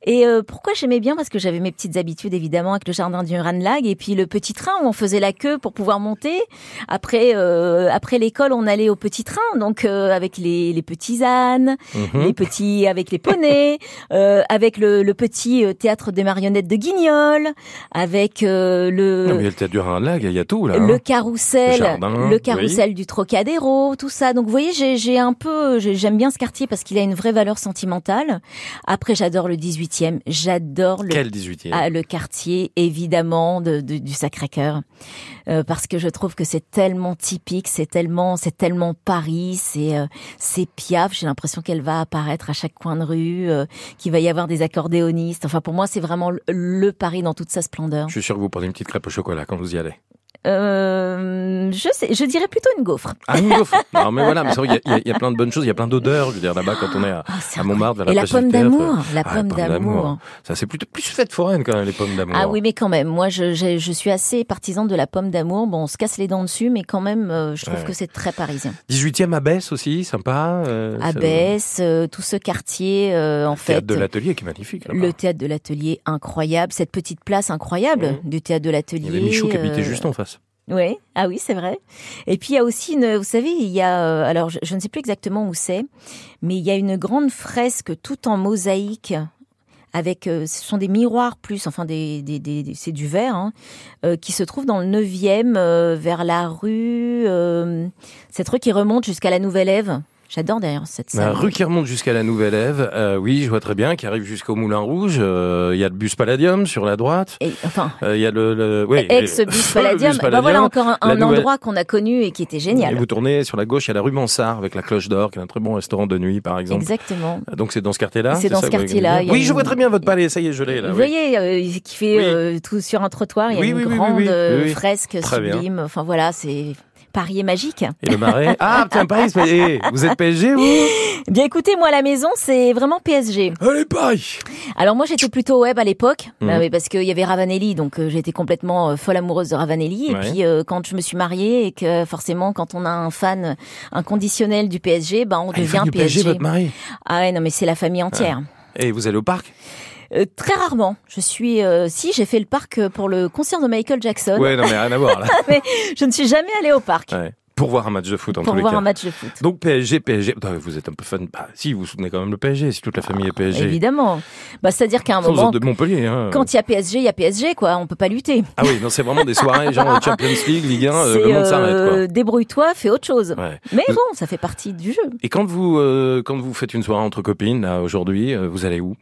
Et euh, pourquoi j'aimais bien? Parce que j'avais mes petites habitudes évidemment avec le jardin du Ranlag et puis le petit train où on faisait la queue pour pouvoir monter. Après, euh, après l'école, on allait au petit train, donc euh, avec les, les petits ânes, Mhm. les petits avec les poneys, (laughs) euh, avec le, le petit euh, théâtre des marionnettes de Guignol, avec euh, le Non, mais il y a le théâtre du Rhin-Lag, il y a tout là. le hein. carrousel, Le jardin, le carrousel du Trocadéro, tout ça. Donc vous voyez, j'ai un peu, j'ai- j'aime bien ce quartier parce qu'il a une vraie valeur sentimentale. Après, j'adore le 18e, j'adore le Quel 18e ah, le quartier évidemment de, de- du Sacré-Cœur Euh, parce que je trouve que c'est tellement typique, c'est tellement c'est tellement Paris, c'est euh, c'est Piaf. J'ai l'impression qu'elle va apparaître à chaque coin de rue, euh, qu'il va y avoir des accordéonistes. Enfin pour moi c'est vraiment le, le Paris dans toute sa splendeur. Je suis sûr que vous prenez une petite crêpe au chocolat quand vous y allez. Euh, je sais, je dirais plutôt une gaufre. Ah, une gaufre Non, mais voilà, mais c'est vrai qu'il y, a- il y a plein de bonnes choses, il y a plein d'odeurs, je veux dire, là-bas, quand on est à, Ah, c'est à Montmartre, vers la Et la place pomme du théâtre. d'amour, la Ah, pomme d'amour. Ça, c'est plutôt plus fête foraine quand même, les pommes d'amour. Ah oui, mais quand même, moi je, je, je suis assez partisane de la pomme d'amour. Bon, on se casse les dents dessus, mais quand même, euh, je trouve Ouais. que c'est très parisien. 18e à Besse aussi, sympa. Euh, Abbesse, euh, tout ce quartier, euh, en le fait. Théâtre de l'atelier qui est magnifique. Le théâtre de l'atelier incroyable, cette petite place incroyable Mhm. du théâtre de l'atelier. Il y avait Michou qui habitait euh, juste en face. Oui, ah oui, c'est vrai. Et puis il y a aussi une, vous savez, il y a, euh, alors je, ne sais plus exactement où c'est, mais il y a une grande fresque tout en mosaïque avec, euh, ce sont des miroirs plus, enfin des, des, des, c'est du verre, hein, euh, qui se trouve dans le 9e euh, vers la rue, cette rue qui remonte jusqu'à la Nouvelle Ève. J'adore d'ailleurs cette La salle. rue qui remonte jusqu'à la Nouvelle Ève, euh, oui, je vois très bien, qui arrive jusqu'au Moulin Rouge. euh, Il y a le bus Palladium sur la droite. Et, enfin, Euh, Il y a le, le oui, ex bus Palladium. bus Ben voilà encore un, la un nouvelle- endroit qu'on a connu et qui était Et génial. vous tournez sur la gauche, il y a la rue Mansart avec la Cloche d'Or, qui est un très bon restaurant de nuit, par exemple. Exactement. Donc c'est dans ce quartier-là. C'est dans ce quartier-là, Oui, je vois très bien votre palais. Ça y est, je l'ai là. Vous voyez, euh, qui fait euh, tout sur un trottoir, il y a Oui, une grande euh, fresque sublime. Enfin voilà, c'est Paris est magique. Et le marais. (laughs) Ah, tiens, Paris. eh, vous êtes PSG, vous Eh Bien écoutez, moi à la maison, c'est vraiment PSG. Allez, Paris. Alors moi j'étais plutôt web à l'époque, oui, parce qu'il y avait Ravanelli, donc euh, j'étais complètement euh, folle amoureuse de Ravanelli. Et puis euh, quand je me suis mariée et que forcément quand on a un fan inconditionnel du PSG, ben on Ah, devient PSG, PSG. votre mari. Ah ouais, non mais c'est la famille entière. Et vous allez au parc? Euh, très rarement. Je suis, euh, si j'ai fait le parc euh, pour le concert de Michael Jackson, Ouais, non, mais rien à voir là. (laughs) mais je ne suis jamais allée au parc Ouais. Pour voir un match de foot en pour tous les voir cas. un match de foot. Donc PSG, PSG. Attends, Vous êtes un peu fan. Bah, si, vous soutenez quand même le PSG, si toute la famille est PSG. Évidemment. Bah, c'est-à-dire qu'à un Sans moment, de Montpellier. Hein. quand il y a PSG, il y a PSG, quoi. On peut pas lutter. Ah oui, non, c'est vraiment des soirées genre (laughs) Champions League, Ligue 1, euh, le monde s'arrête euh, débrouille-toi, fais autre chose. Ouais. Mais bon, ça fait partie du jeu. Et quand vous euh, quand vous faites une soirée entre copines là aujourd'hui, euh, vous allez où?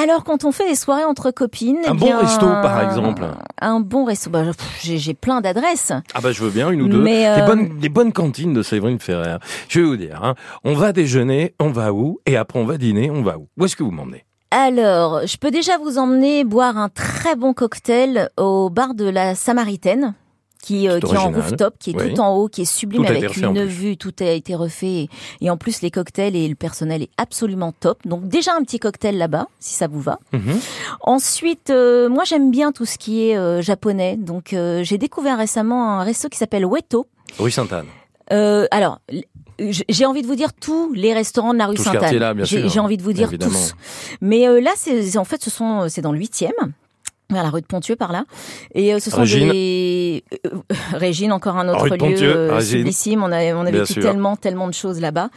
Alors, quand on fait des soirées entre copines, eh Un bon resto, par exemple. Un bon resto. Bah, j'ai, plein d'adresses. Ah bah je veux bien une ou deux. Mais, euh, bonnes les bonnes cantines de Séverine Ferrer. Je vais vous dire, hein, on va déjeuner, on va où Et après on va dîner, on va où Où est-ce que vous m'emmenez? Alors, je peux déjà vous emmener boire un très bon cocktail au bar de la Samaritaine. Qui, euh, qui est en rooftop, qui est Oui. tout en haut, qui est sublime avec une vue, tout a été refait. Et en plus, les cocktails et le personnel est absolument top. Donc déjà un petit cocktail là-bas, si ça vous va. Mhm. Ensuite, euh, moi j'aime bien tout ce qui est euh, japonais. Donc euh, j'ai découvert récemment un resto qui s'appelle Weto. Rue Sainte-Anne. Euh, alors, j'ai envie de vous dire tous les restaurants de la rue Sainte-Anne. J'ai envie de vous dire Évidemment. tous. Mais euh, là, c'est en fait, ce sont, c'est dans le huitième. Vers la rue de Pontieux par là. Et euh, ce sont Régine. des euh, euh, (laughs) Régine, encore un autre lieu euh, sublissime. On a on a Bien vécu sûr. tellement tellement de choses là-bas.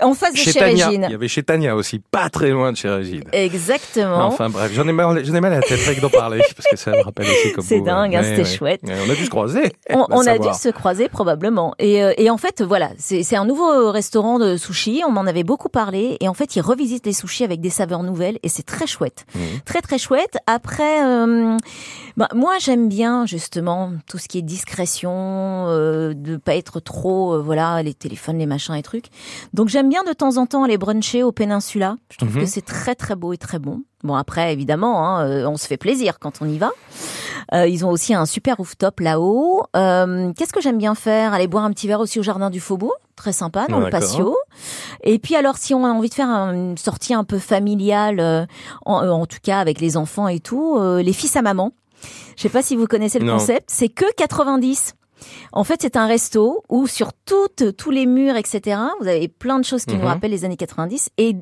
En face de Chez chez, Tania. Régine. Il y avait chez Tania aussi, pas très loin de chez Régine. Exactement. Enfin bref, j'en ai mal, j'en ai mal à la tête avec d'en parler parce que ça me rappelle aussi comme C'est dingue, hein, c'était ouais. chouette. On a dû se croiser. (laughs) On, a dû se croiser probablement. Et, euh, et en fait, voilà, c'est c'est un nouveau restaurant de sushi. On m'en avait beaucoup parlé. Et en fait, ils revisitent les sushis avec des saveurs nouvelles. Et c'est très chouette. Mhm. Très, très chouette. Après, euh, bah, moi, j'aime bien justement tout ce qui est discrétion, euh, de pas être trop, euh, voilà, les téléphones, les machins et trucs. Donc, j'aime bien de temps en temps aller bruncher au Péninsula. Je trouve Mhm. que c'est très, très beau et très bon. Bon, après, évidemment, hein, euh, on se fait plaisir quand on y va. Euh, ils ont aussi un super rooftop là-haut. Euh, Qu'est-ce que j'aime bien faire? Aller boire un petit verre aussi au jardin du Faubourg, très sympa dans le patio. Et puis alors, si on a envie de faire un- une sortie un peu familiale, euh, en, euh, en tout cas avec les enfants et tout, euh, les fils à maman. Je sais pas si vous connaissez le Non. concept. C'est que 90. En fait, c'est un resto où sur toutes, tous les murs, etc., vous avez plein de choses qui nous Mhm. rappellent les années 90 et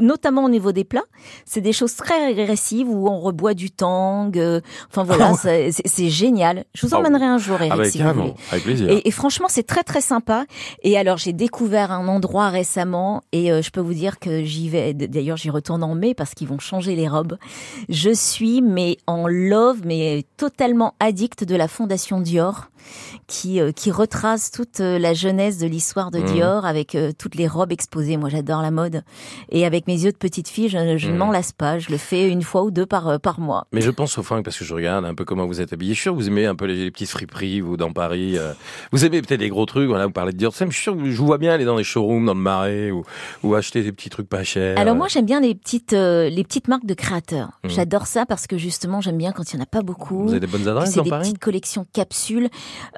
notamment au niveau des plats, c'est des choses très régressives où on reboit du tang. euh, enfin voilà, Ah ouais. c'est- génial. Je vous Ah emmènerai un jour, Eric, Avec si vous voulez. carrément, avec plaisir. Et, et franchement, c'est très très sympa. Et alors, j'ai découvert un endroit récemment et euh, je peux vous dire que j'y vais. D'ailleurs, j'y retourne en mai parce qu'ils vont changer les robes. Je suis mais en love, mais totalement addict de la fondation Dior, qui euh, qui retrace toute euh, la jeunesse de l'histoire de Mhm. Dior avec toutes les robes exposées. Moi, j'adore la mode et avec mes yeux de petite fille, je, je ne m'en lasse pas. Je le fais une fois ou deux par euh, par mois. Mais je pense au fond, parce que je regarde un peu comment vous êtes habillé. Je suis sûr que vous aimez un peu les, les petites friperies, vous, dans Paris. euh, vous aimez peut-être les gros trucs, voilà, vous parlez de Dior. Je suis sûr que je vous vois bien aller dans des showrooms, dans le marais, ou, ou acheter des petits trucs pas chers. Alors moi j'aime bien les petites euh, les petites marques de créateurs. Mhm. J'adore ça parce que justement j'aime bien quand il y en a pas beaucoup. Vous avez des bonnes adresses dans des Paris petites collections capsules.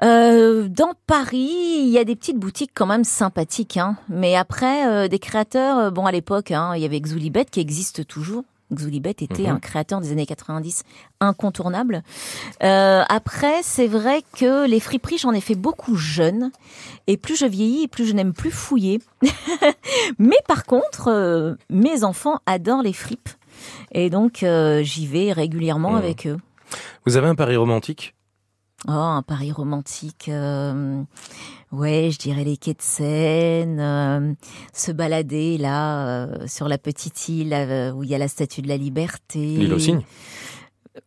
Euh, dans Paris, il y a des petites boutiques quand même sympathiques. Hein. Mais après, des créateurs, bon à l'époque, hein, il y avait Xulibet qui existe toujours. Xulibet était Mhm. un créateur des années 90 incontournable. Euh, après, c'est vrai que les friperies, j'en ai fait beaucoup jeune. Et plus je vieillis, et plus je n'aime plus fouiller. (laughs) Mais par contre, euh, mes enfants adorent les fripes. Et donc, euh, j'y vais régulièrement Mhm. avec eux. Vous avez un pari romantique? Oh, un Paris romantique. euh, ouais, je dirais les quais de Seine, euh, se balader là euh, sur la petite île euh, où il y a la Statue de la Liberté. L'île aux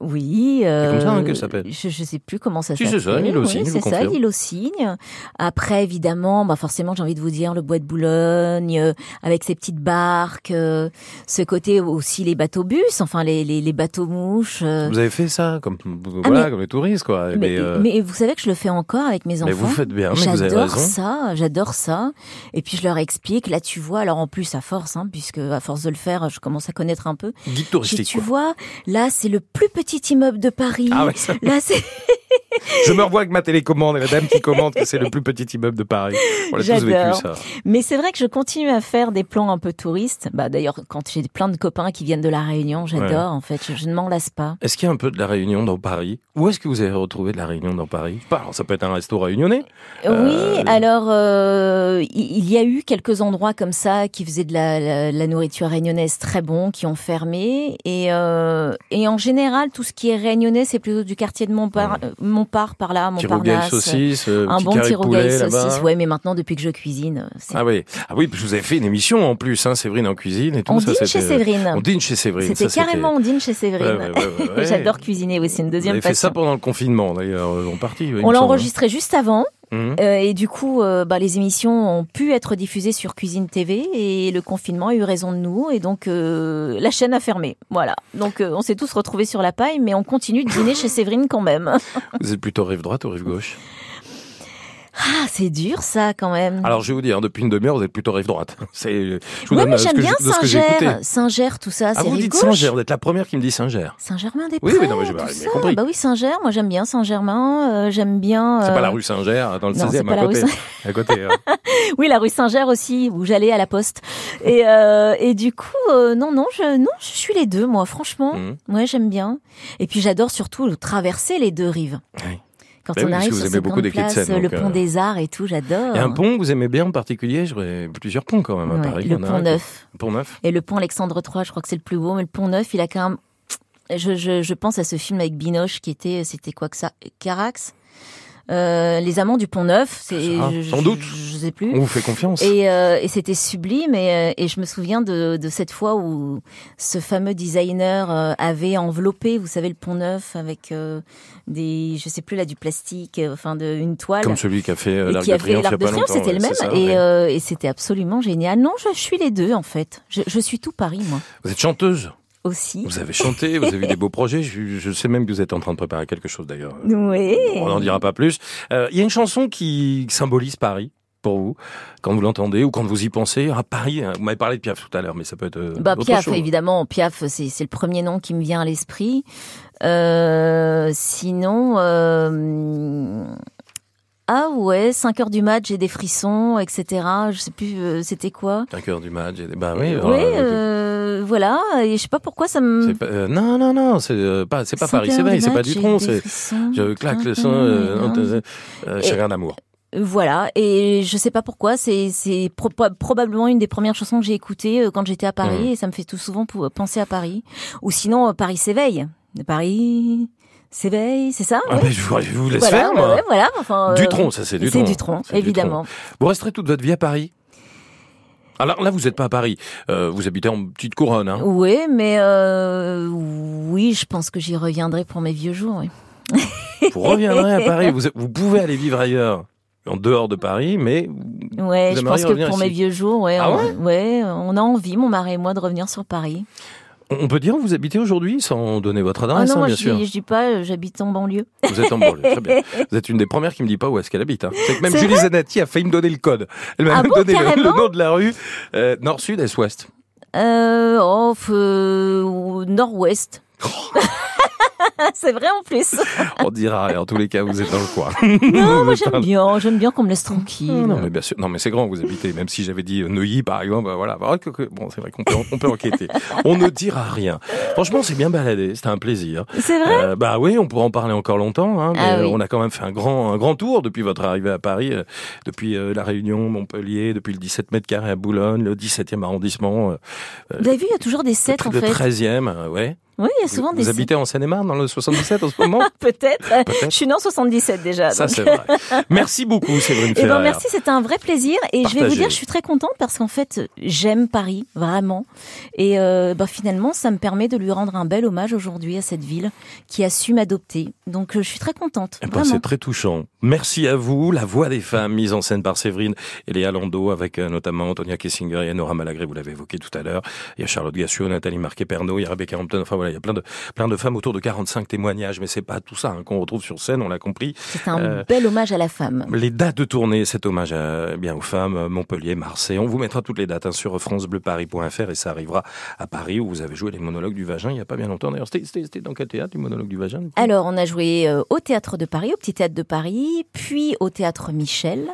Oui. Euh, comme ça, hein, que ça s'appelle. je, je sais plus comment ça Si, s'appelle. c'est ça, l'île aux Oui, c'est ça, l'île aux cygnes. Après, évidemment, bah forcément, j'ai envie de vous dire le bois de Boulogne, euh, avec ses petites barques, euh, ce côté aussi les bateaux bus, enfin les, les, les bateaux mouches. euh, Vous avez fait ça, comme, voilà, mais- comme les touristes, quoi. mais, euh, mais vous savez que je le fais encore avec mes enfants. mais vous faites bien, mais vous avez J'adore raison. ça, j'adore ça. Et puis je leur explique. Là, tu vois, alors en plus à force, hein, puisque à force de le faire, je commence à connaître un peu. Guide touristique, tu quoi. vois, là, c'est le plus petit immeuble de Paris. Ah ouais, ça- Là, c'est (laughs) je me revois avec ma télécommande et la dame qui commande que c'est le plus petit immeuble de Paris. On l'a tous vécu, J'adore. ça. Mais c'est vrai que je continue à faire des plans un peu touristes. Bah d'ailleurs, quand j'ai plein de copains qui viennent de la Réunion, j'adore. Ouais. En fait, je, je ne m'en lasse pas. Est-ce qu'il y a un peu de la Réunion dans Paris? Où est-ce que vous avez retrouvé de la Réunion dans Paris? Pas, alors, Ça peut être un resto réunionnais. Euh, Oui, alors euh, il il y a eu quelques endroits comme ça qui faisaient de la, la- la nourriture réunionnaise très bon, qui ont fermé. Et, euh, et en général, tout ce qui est réunionnais, c'est plutôt du quartier de Montpar, euh, Montpart par là, Montparnasse. saucisse, euh, un petit bon petit rougail saucisse. Ouais, mais maintenant, depuis que je cuisine, Ah oui, ah oui, je vous avez fait une émission en plus, hein, Séverine en cuisine et tout. on ça, dîne chez c'était- Séverine. On dîne chez Séverine. C'était carrément on dîne chez Séverine. Ouais, ouais, ouais, ouais, (laughs) ouais. J'adore cuisiner, oui, c'est une deuxième avez fait ça passion. pendant le confinement d'ailleurs, euh, en partie. On l'a semble. enregistré juste avant. Mhm. Euh, et du coup, euh, bah, les émissions ont pu être diffusées sur Cuisine TV et le confinement a eu raison de nous et donc euh, la chaîne a fermé. Voilà. Donc euh, on s'est tous retrouvés sur la paille, mais on continue de dîner chez (laughs) Séverine quand même. Vous êtes plutôt rive droite ou rive gauche? Ah, c'est dur ça quand même. Alors je vais vous dire, hein, depuis une demi-heure, vous êtes plutôt rive droite. (laughs) C'est, je vous ouais, donne mais euh, ce j'aime que bien je- de ce que j'ai écouté. Saint-Ger, Saint-Ger, tout ça. Ah, c'est vous rive dites gauche. Saint-Ger, vous êtes la première qui me dit Saint-Ger. Saint-Germain-des-Prés. Oui, oui, non, mais j'ai tout ça. compris. Bah oui, Saint-Ger. Moi, j'aime bien Saint-Germain. euh, j'aime bien. C'est euh, pas la rue Saint-Ger, dans le non, 16e, c'est pas à la côté. (laughs) À côté. hein. (laughs) Oui, la rue Saint-Ger aussi, où j'allais à la poste. Et, euh, et du coup, euh, non, non, je, non, je suis les deux, moi, franchement. Mhm. Ouais, j'aime bien. Et puis j'adore surtout traverser les deux rives. Oui. Quand Bah on oui, arrive sur Seine, le pont euh, des Arts et tout, j'adore. Il y a un pont que vous aimez bien en particulier J'aurais plusieurs ponts quand même à Ouais, Paris. le pont Neuf. Le pont neuf. Et le pont Alexandre III, je crois que c'est le plus beau, mais le pont Neuf, il a quand même. Je, je, je pense à ce film avec Binoche qui était, c'était quoi que ça Carax? Euh, Les Amants du Pont Neuf, c'est Ça, je- sans doute. Je, sais plus. On vous fait confiance. Et, euh, et c'était sublime. Et, euh, et je me souviens de, de cette fois où ce fameux designer euh, avait enveloppé, vous savez, le pont neuf avec euh, des, je sais plus là, du plastique, enfin de une toile. Comme celui qui a fait l'Arc qui de a fait Triomphe l'arc de triomphe, c'était le même. ça, et ouais. euh, et c'était absolument génial. Non, je suis les deux en fait. Je, je suis tout Paris moi Vous êtes chanteuse? Aussi. Vous avez chanté, vous avez eu des beaux projets. Je, je sais même que vous êtes en train de préparer quelque chose d'ailleurs. Oui. On n'en dira pas plus. Euh, Il y a une chanson qui symbolise Paris pour vous, quand vous l'entendez ou quand vous y pensez. À Paris, hein, vous m'avez parlé de Piaf tout à l'heure, mais ça peut être euh, Bah Piaf, chose. évidemment. Piaf, c'est c'est le premier nom qui me vient à l'esprit. Euh, sinon, euh, Ah ouais, 5 heures du match, j'ai des frissons, etc. Je sais plus, euh, c'était quoi 5 heures du match. Bah oui. Oui, euh, voilà. Et je sais pas pourquoi ça me. Pas, euh, non, non, non, c'est euh, pas, c'est pas Paris s'éveille, c'est pas du tronc, c'est. Je claque le son, chagrin d'amour. Voilà, et je sais pas pourquoi, c'est c'est probablement une des premières chansons que j'ai écoutées quand j'étais à Paris, mmh. et ça me fait tout souvent penser à Paris. Ou sinon, Paris s'éveille. Paris s'éveille, c'est ça ah ben, je, vous, laisse faire. Moi. voilà, enfin, du tronc, ça c'est du tronc. C'est du tronc, évidemment. Vous resterez toute votre vie à Paris? Alors là, vous n'êtes pas à Paris. Euh, vous habitez en petite couronne. Hein oui, mais euh, oui, je pense que j'y reviendrai pour mes vieux jours. Oui. vous reviendrez à Paris. (laughs) Vous, vous pouvez aller vivre ailleurs en dehors de Paris, mais ouais, je pense que pour mes vieux jours, ouais, ah ouais, ouais, on a envie, mon mari et moi, de revenir sur Paris. On peut dire où vous habitez aujourd'hui sans donner votre adresse, ah non, hein, bien sûr. Dis, je dis pas, euh, j'habite en banlieue. Vous êtes en banlieue, très bien. (laughs) Vous êtes une des premières qui me dit pas où est-ce qu'elle habite. Hein. C'est que même Julie Zanatti a failli me donner le code. Elle m'a ah même donné le, nom de la rue. Euh, nord, sud, est, ouest? Euh, oh, euh, nord-ouest. (laughs) (laughs) c'est vrai en plus. (laughs) On dira, en tous les cas, vous êtes dans le coin. (laughs) Non, moi j'aime bien, j'aime bien qu'on me laisse tranquille. Non, mais bien sûr, non, mais c'est grand, vous habitez. Même si j'avais dit Neuilly, par exemple, bah, voilà. Bon, c'est vrai qu'on peut, on peut enquêter. On ne dira rien. Franchement, c'est bien baladé, c'était un plaisir. C'est vrai. Euh, bah oui, on pourra en parler encore longtemps. Hein, ah mais On a quand même fait un grand, un grand tour depuis votre arrivée à Paris, euh, depuis euh, la Réunion, Montpellier, depuis le 17 mètres carrés à Boulogne, le 17e arrondissement. vous avez vu, il y a toujours des 7 en fait. Le 13e, ouais. Oui, il y a souvent vous, des. Vous habitez en Seine-et-Marne dans le 77 en ce moment (laughs) Peut-être. Je suis né en 77 déjà. Ça c'est vrai. Merci beaucoup Séverine (laughs) eh ben, merci, c'était un vrai plaisir et je vais vous dire, je suis très contente parce qu'en fait, j'aime Paris vraiment et euh, bah, finalement, ça me permet de lui rendre un bel hommage aujourd'hui à cette ville qui a su m'adopter. Donc, euh, je suis très contente. Eh ben, c'est très touchant. Merci à vous. La voix des femmes mise en scène par Séverine et Léa Lando avec euh, notamment Antonia Kessinger et Nora Malagré, vous l'avez évoqué tout à l'heure. Il y a Charlotte Gassio, Nathalie Marquet-Pernot, il y a Rebecca Hampton. Enfin voilà, il y a plein de plein de femmes autour de 45 témoignages, mais c'est pas tout ça hein, qu'on retrouve sur scène, on l'a compris. C'est un euh, bel hommage à la femme. Les dates de tournée, cet hommage à, eh bien aux femmes, euh, Montpellier, Marseille. On vous mettra toutes les dates hein, sur francebleuparis.fr et ça arrivera à Paris où vous avez joué les monologues du vagin il y a pas bien longtemps. D'ailleurs, c'était dans quel théâtre, du monologue du vagin Alors, on a joué euh, au théâtre de Paris, au petit théâtre de Paris, puis au théâtre Michel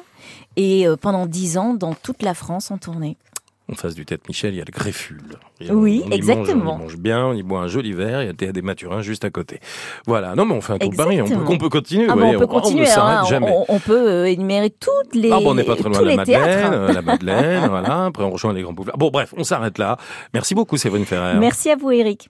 et pendant dix ans dans toute la France en tournée en face du tête Michel, il y a le Greffule. oui, exactement. on y mange bien, on y boit un joli verre, il y a des maturins juste à côté. Voilà. Non, mais on fait un tour de Paris, on peut, on peut continuer. Ah on peut continuer. On, jamais. On, peut euh, énumérer toutes les. Ah bon, on n'est pas très loin de la Madeleine, euh, la (laughs) Madeleine, voilà. Après, on rejoint les grands boulevards. Bon, bref, on s'arrête là. Merci beaucoup, Séverine Ferrer. Merci à vous, Eric.